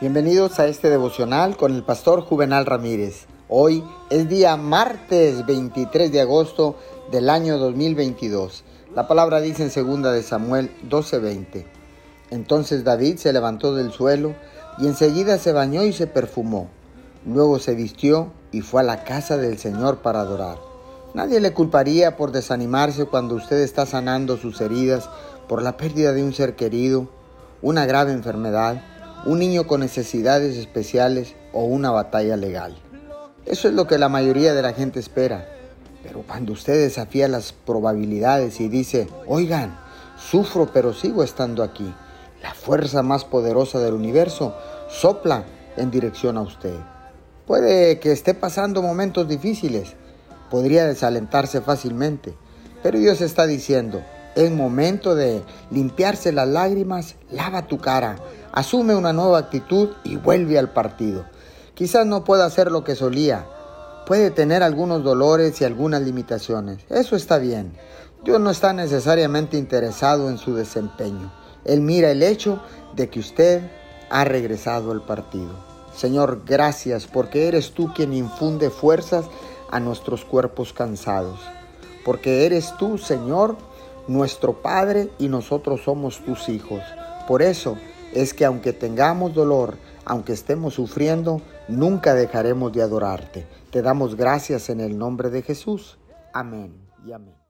Bienvenidos a este devocional con el pastor Juvenal Ramírez. Hoy es día martes 23 de agosto del año 2022. La palabra dice en segunda de Samuel 12:20. Entonces David se levantó del suelo y enseguida se bañó y se perfumó. Luego se vistió y fue a la casa del Señor para adorar. Nadie le culparía por desanimarse cuando usted está sanando sus heridas por la pérdida de un ser querido, una grave enfermedad, un niño con necesidades especiales o una batalla legal. Eso es lo que la mayoría de la gente espera. Pero cuando usted desafía las probabilidades y dice, oigan, sufro pero sigo estando aquí, la fuerza más poderosa del universo sopla en dirección a usted. Puede que esté pasando momentos difíciles, podría desalentarse fácilmente, pero Dios está diciendo, es momento de limpiarse las lágrimas, lava tu cara, asume una nueva actitud y vuelve al partido. Quizás no pueda hacer lo que solía, puede tener algunos dolores y algunas limitaciones, eso está bien. Dios no está necesariamente interesado en su desempeño. Él mira el hecho de que usted ha regresado al partido. Señor, gracias porque eres tú quien infunde fuerzas a nuestros cuerpos cansados. Porque eres tú, Señor, nuestro Padre y nosotros somos tus hijos. Por eso es que aunque tengamos dolor, aunque estemos sufriendo, nunca dejaremos de adorarte. Te damos gracias en el nombre de Jesús. Amén y amén.